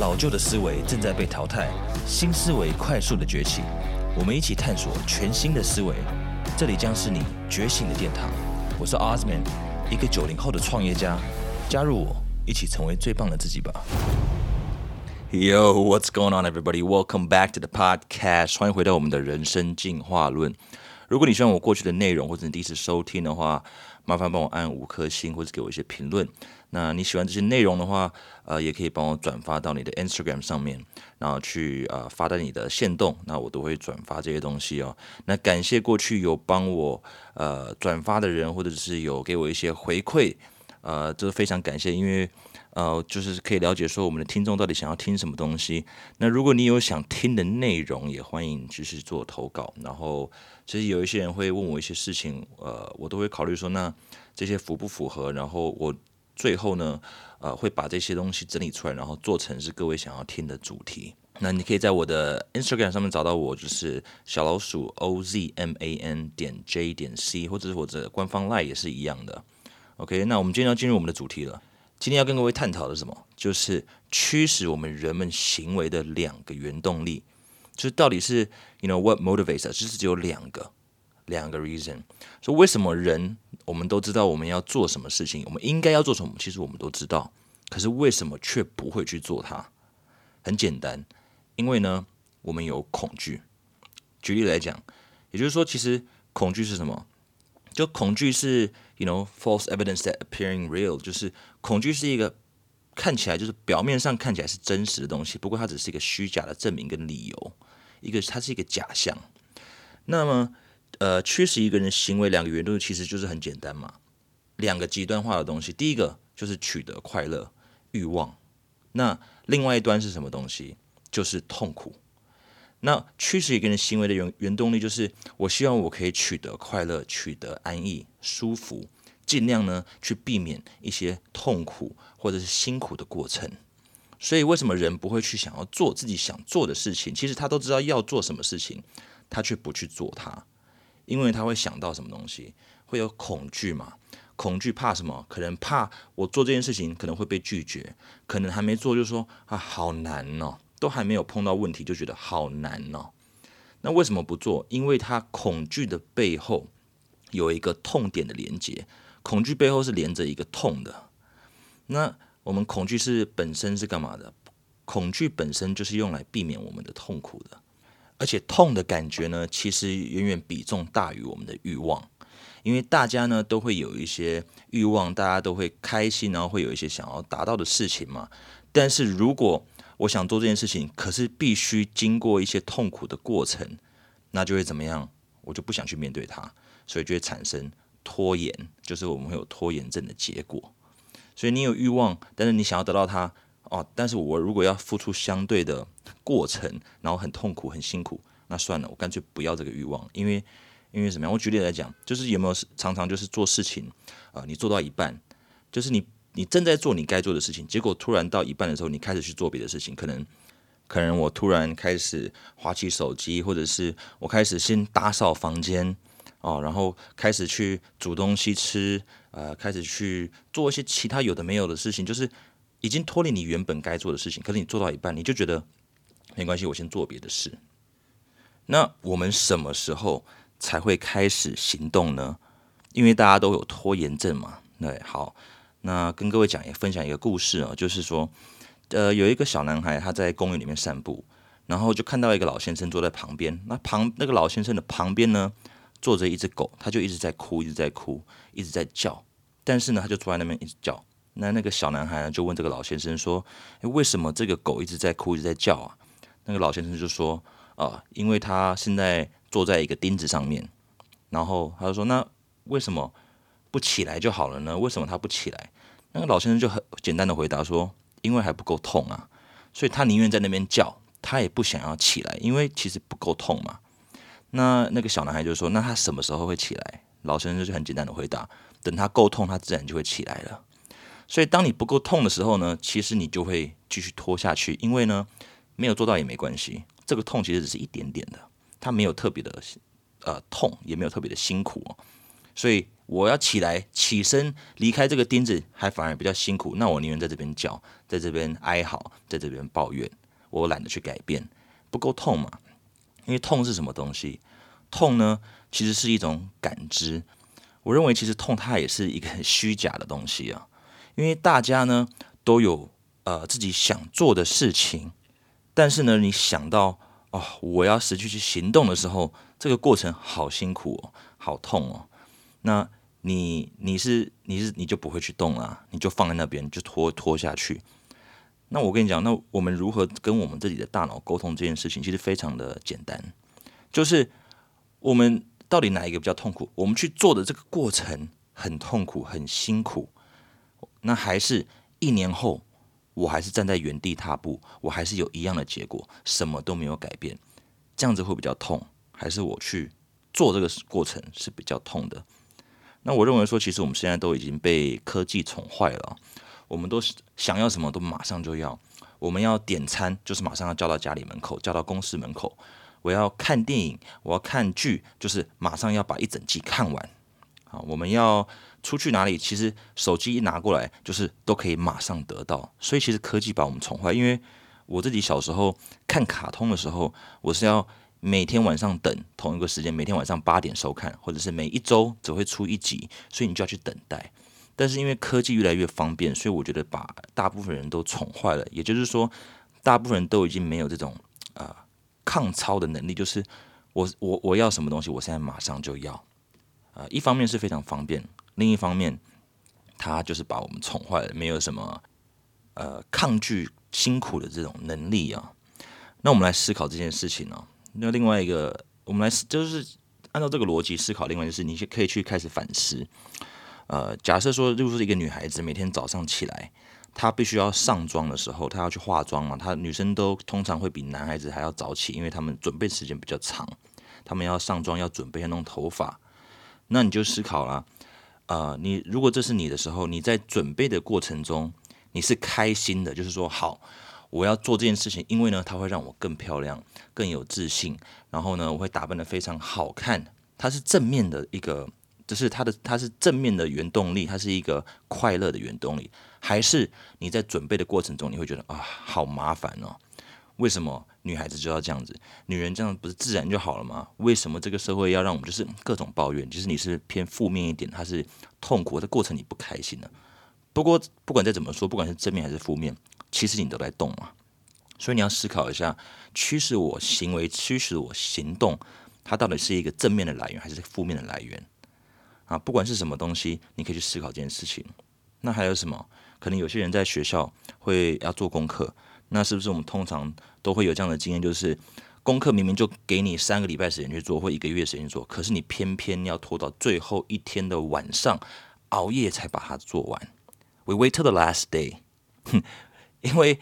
老旧的思维正在被淘汰，新思维快速的崛起。我们一起探索全新的思维，这里将是你觉醒的殿堂。我是 Osman，一个九零后的创业家。加入我，一起成为最棒的自己吧。Yo, what's going on, everybody? Welcome back to the podcast. 欢迎回到我们的人生进化论。如果你喜欢我过去的内容，或者你第一次收听的话，麻烦帮我按五颗星，或者给我一些评论。那你喜欢这些内容的话，呃，也可以帮我转发到你的 Instagram 上面，然后去呃发在你的线动，那我都会转发这些东西哦。那感谢过去有帮我呃转发的人，或者是有给我一些回馈，呃，这是非常感谢，因为呃就是可以了解说我们的听众到底想要听什么东西。那如果你有想听的内容，也欢迎继续做投稿。然后其实有一些人会问我一些事情，呃，我都会考虑说，那这些符不符合？然后我。最后呢，呃，会把这些东西整理出来，然后做成是各位想要听的主题。那你可以在我的 Instagram 上面找到我，就是小老鼠 O Z M A N 点 J 点 C，或者是我的官方 Line 也是一样的。OK，那我们今天要进入我们的主题了。今天要跟各位探讨的什么？就是驱使我们人们行为的两个原动力，就是到底是 You know what motivates？就是只有两个。两个 reason，说为什么人我们都知道我们要做什么事情，我们应该要做什么，其实我们都知道，可是为什么却不会去做它？很简单，因为呢，我们有恐惧。举例来讲，也就是说，其实恐惧是什么？就恐惧是，you know false evidence that appearing real，就是恐惧是一个看起来就是表面上看起来是真实的东西，不过它只是一个虚假的证明跟理由，一个它是一个假象。那么呃，驱使一个人行为两个原动力其实就是很简单嘛，两个极端化的东西。第一个就是取得快乐欲望，那另外一端是什么东西？就是痛苦。那驱使一个人行为的原原动力就是我希望我可以取得快乐，取得安逸、舒服，尽量呢去避免一些痛苦或者是辛苦的过程。所以为什么人不会去想要做自己想做的事情？其实他都知道要做什么事情，他却不去做它。因为他会想到什么东西，会有恐惧嘛？恐惧怕什么？可能怕我做这件事情可能会被拒绝，可能还没做就说啊好难哦，都还没有碰到问题就觉得好难哦。那为什么不做？因为他恐惧的背后有一个痛点的连接，恐惧背后是连着一个痛的。那我们恐惧是本身是干嘛的？恐惧本身就是用来避免我们的痛苦的。而且痛的感觉呢，其实远远比重大于我们的欲望，因为大家呢都会有一些欲望，大家都会开心，然后会有一些想要达到的事情嘛。但是如果我想做这件事情，可是必须经过一些痛苦的过程，那就会怎么样？我就不想去面对它，所以就会产生拖延，就是我们会有拖延症的结果。所以你有欲望，但是你想要得到它。哦，但是我如果要付出相对的过程，然后很痛苦、很辛苦，那算了，我干脆不要这个欲望，因为因为什么样？我举例来讲，就是有没有常常就是做事情啊，你做到一半，就是你你正在做你该做的事情，结果突然到一半的时候，你开始去做别的事情，可能可能我突然开始划起手机，或者是我开始先打扫房间哦，然后开始去煮东西吃，呃，开始去做一些其他有的没有的事情，就是。已经脱离你原本该做的事情，可是你做到一半，你就觉得没关系，我先做别的事。那我们什么时候才会开始行动呢？因为大家都有拖延症嘛。对，好，那跟各位讲也分享一个故事啊，就是说，呃，有一个小男孩他在公园里面散步，然后就看到一个老先生坐在旁边。那旁那个老先生的旁边呢，坐着一只狗，他就一直在哭，一直在哭，一直在叫。但是呢，他就坐在那边一直叫。那那个小男孩呢，就问这个老先生说：“诶，为什么这个狗一直在哭，一直在叫啊？”那个老先生就说：“啊，因为他现在坐在一个钉子上面。”然后他就说：“那为什么不起来就好了呢？为什么他不起来？”那个老先生就很简单的回答说：“因为还不够痛啊，所以他宁愿在那边叫，他也不想要起来，因为其实不够痛嘛。”那那个小男孩就说：“那他什么时候会起来？”老先生就很简单的回答：“等他够痛，他自然就会起来了。”所以，当你不够痛的时候呢，其实你就会继续拖下去，因为呢，没有做到也没关系。这个痛其实只是一点点的，他没有特别的呃痛，也没有特别的辛苦。所以我要起来起身离开这个钉子，还反而比较辛苦。那我宁愿在这边叫，在这边哀嚎，在这边抱怨，我懒得去改变，不够痛嘛？因为痛是什么东西？痛呢，其实是一种感知。我认为其实痛它也是一个很虚假的东西啊。因为大家呢都有呃自己想做的事情，但是呢，你想到哦，我要失去去行动的时候，这个过程好辛苦哦，好痛哦。那你你是你是你就不会去动啊，你就放在那边就拖拖下去。那我跟你讲，那我们如何跟我们自己的大脑沟通这件事情，其实非常的简单，就是我们到底哪一个比较痛苦？我们去做的这个过程很痛苦，很辛苦。那还是一年后，我还是站在原地踏步，我还是有一样的结果，什么都没有改变，这样子会比较痛，还是我去做这个过程是比较痛的？那我认为说，其实我们现在都已经被科技宠坏了，我们都想要什么都马上就要，我们要点餐就是马上要叫到家里门口，叫到公司门口，我要看电影，我要看剧，就是马上要把一整季看完，啊，我们要。出去哪里，其实手机一拿过来，就是都可以马上得到。所以其实科技把我们宠坏。因为我自己小时候看卡通的时候，我是要每天晚上等同一个时间，每天晚上八点收看，或者是每一周只会出一集，所以你就要去等待。但是因为科技越来越方便，所以我觉得把大部分人都宠坏了。也就是说，大部分人都已经没有这种呃抗操的能力，就是我我我要什么东西，我现在马上就要。呃，一方面是非常方便。另一方面，他就是把我们宠坏了，没有什么呃抗拒辛苦的这种能力啊。那我们来思考这件事情呢？那另外一个，我们来就是按照这个逻辑思考。另外就是，你可以去开始反思。呃，假设说，如果是一个女孩子每天早上起来，她必须要上妆的时候，她要去化妆嘛。她女生都通常会比男孩子还要早起，因为他们准备时间比较长，他们要上妆，要准备要弄头发。那你就思考了。呃，你如果这是你的时候，你在准备的过程中，你是开心的，就是说好，我要做这件事情，因为呢，它会让我更漂亮、更有自信，然后呢，我会打扮的非常好看，它是正面的一个，就是它的它是正面的原动力，它是一个快乐的原动力，还是你在准备的过程中，你会觉得啊，好麻烦哦。为什么女孩子就要这样子？女人这样不是自然就好了吗？为什么这个社会要让我们就是各种抱怨？其实你是偏负面一点，它是痛苦的过程，你不开心的。不过不管再怎么说，不管是正面还是负面，其实你都在动嘛。所以你要思考一下，驱使我行为、驱使我行动，它到底是一个正面的来源还是负面的来源？啊，不管是什么东西，你可以去思考这件事情。那还有什么？可能有些人在学校会要做功课。那是不是我们通常都会有这样的经验？就是功课明明就给你三个礼拜时间去做，或一个月时间做，可是你偏偏要拖到最后一天的晚上熬夜才把它做完。We wait till the last day，哼，因为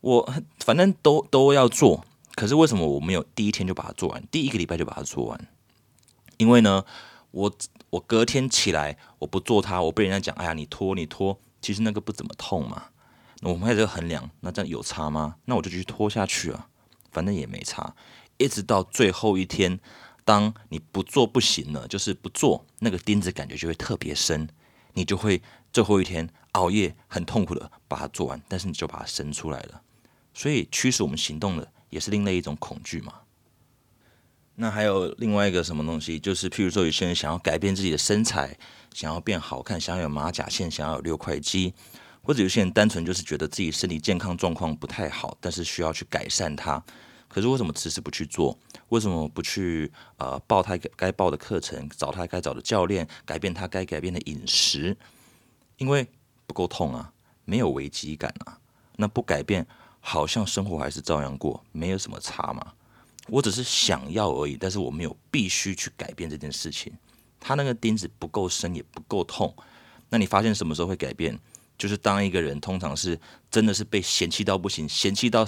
我反正都都要做，可是为什么我没有第一天就把它做完，第一个礼拜就把它做完？因为呢，我我隔天起来我不做它，我被人家讲，哎呀，你拖你拖，其实那个不怎么痛嘛。我们开始衡量，那这样有差吗？那我就继续拖下去啊，反正也没差。一直到最后一天，当你不做不行了，就是不做，那个钉子感觉就会特别深，你就会最后一天熬夜很痛苦的把它做完，但是你就把它生出来了。所以驱使我们行动的也是另类一种恐惧嘛。那还有另外一个什么东西，就是譬如说有些人想要改变自己的身材，想要变好看，想要有马甲线，想要有六块肌。或者有些人单纯就是觉得自己身体健康状况不太好，但是需要去改善它。可是为什么迟迟不去做？为什么不去呃报他该报的课程，找他该找的教练，改变他该改变的饮食？因为不够痛啊，没有危机感啊。那不改变，好像生活还是照样过，没有什么差嘛。我只是想要而已，但是我没有必须去改变这件事情。他那个钉子不够深，也不够痛。那你发现什么时候会改变？就是当一个人通常是真的是被嫌弃到不行，嫌弃到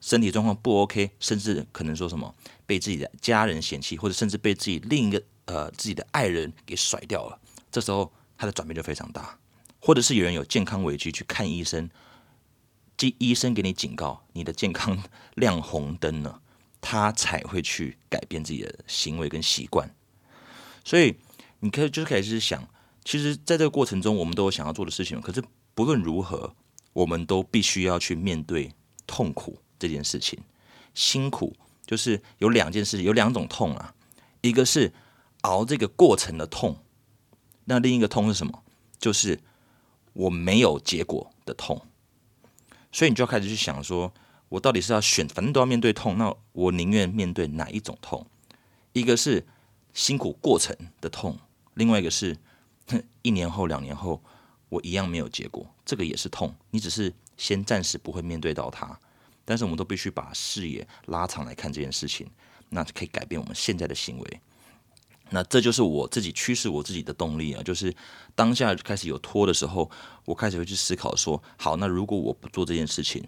身体状况不 OK，甚至可能说什么被自己的家人嫌弃，或者甚至被自己另一个呃自己的爱人给甩掉了，这时候他的转变就非常大。或者是有人有健康危机去看医生，即医生给你警告，你的健康 亮红灯了，他才会去改变自己的行为跟习惯。所以你可以就是可以是想。其实在这个过程中，我们都有想要做的事情。可是不论如何，我们都必须要去面对痛苦这件事情。辛苦就是有两件事情，有两种痛啊。一个是熬这个过程的痛，那另一个痛是什么？就是我没有结果的痛。所以你就要开始去想说，我到底是要选，反正都要面对痛，那我宁愿面对哪一种痛？一个是辛苦过程的痛，另外一个是。一年后、两年后，我一样没有结果，这个也是痛。你只是先暂时不会面对到它，但是我们都必须把视野拉长来看这件事情，那就可以改变我们现在的行为。那这就是我自己驱使我自己的动力啊，就是当下开始有拖的时候，我开始会去思考说：好，那如果我不做这件事情，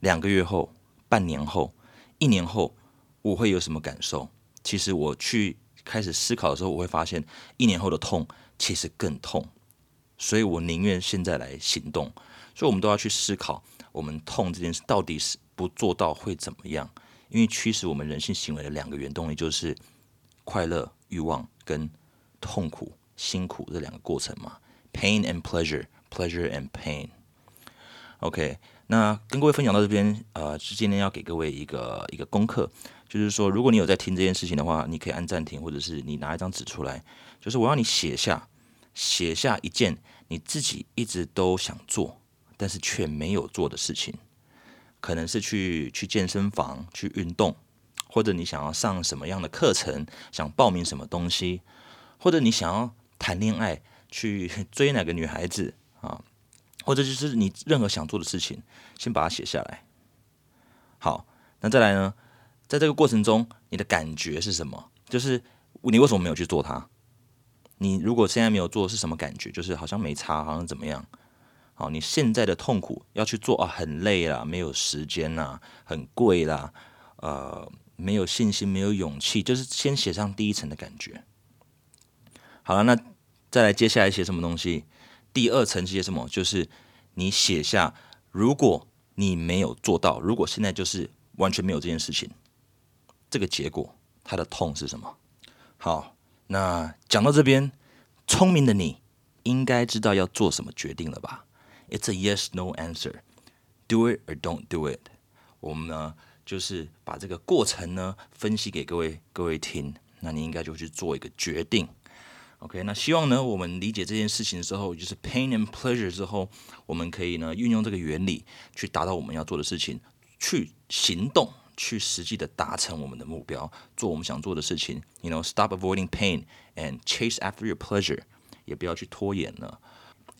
两个月后、半年后、一年后，我会有什么感受？其实我去开始思考的时候，我会发现一年后的痛。其实更痛，所以我宁愿现在来行动。所以，我们都要去思考，我们痛这件事到底是不做到会怎么样？因为驱使我们人性行为的两个原动力就是快乐、欲望跟痛苦、辛苦这两个过程嘛。Pain and pleasure，pleasure and pain。OK，那跟各位分享到这边，呃，是今天要给各位一个一个功课，就是说，如果你有在听这件事情的话，你可以按暂停，或者是你拿一张纸出来，就是我要你写下。写下一件你自己一直都想做，但是却没有做的事情，可能是去去健身房去运动，或者你想要上什么样的课程，想报名什么东西，或者你想要谈恋爱，去追哪个女孩子啊，或者就是你任何想做的事情，先把它写下来。好，那再来呢，在这个过程中，你的感觉是什么？就是你为什么没有去做它？你如果现在没有做是什么感觉？就是好像没差，好像怎么样？好，你现在的痛苦要去做啊，很累啦，没有时间啦，很贵啦，呃，没有信心，没有勇气，就是先写上第一层的感觉。好了，那再来接下来写什么东西？第二层写什么？就是你写下，如果你没有做到，如果现在就是完全没有这件事情，这个结果它的痛是什么？好。那讲到这边，聪明的你应该知道要做什么决定了吧？It's a yes no answer. Do it or don't do it. 我们呢，就是把这个过程呢分析给各位各位听，那你应该就去做一个决定。OK，那希望呢，我们理解这件事情之后，就是 pain and pleasure 之后，我们可以呢运用这个原理去达到我们要做的事情，去行动。去实际的达成我们的目标，做我们想做的事情。You know, stop avoiding pain and chase after your pleasure。也不要去拖延了。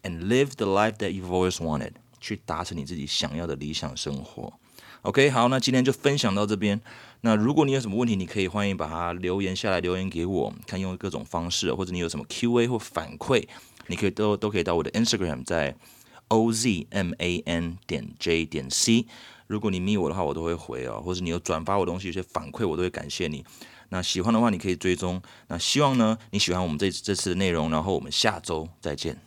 And live the life that you've always wanted。去达成你自己想要的理想生活。OK，好，那今天就分享到这边。那如果你有什么问题，你可以欢迎把它留言下来，留言给我，看用各种方式，或者你有什么 Q&A 或反馈，你可以都都可以到我的 Instagram，在 ozman 点 j 点 c。如果你密我的话，我都会回哦，或者你有转发我东西，有些反馈我都会感谢你。那喜欢的话，你可以追踪。那希望呢，你喜欢我们这这次的内容，然后我们下周再见。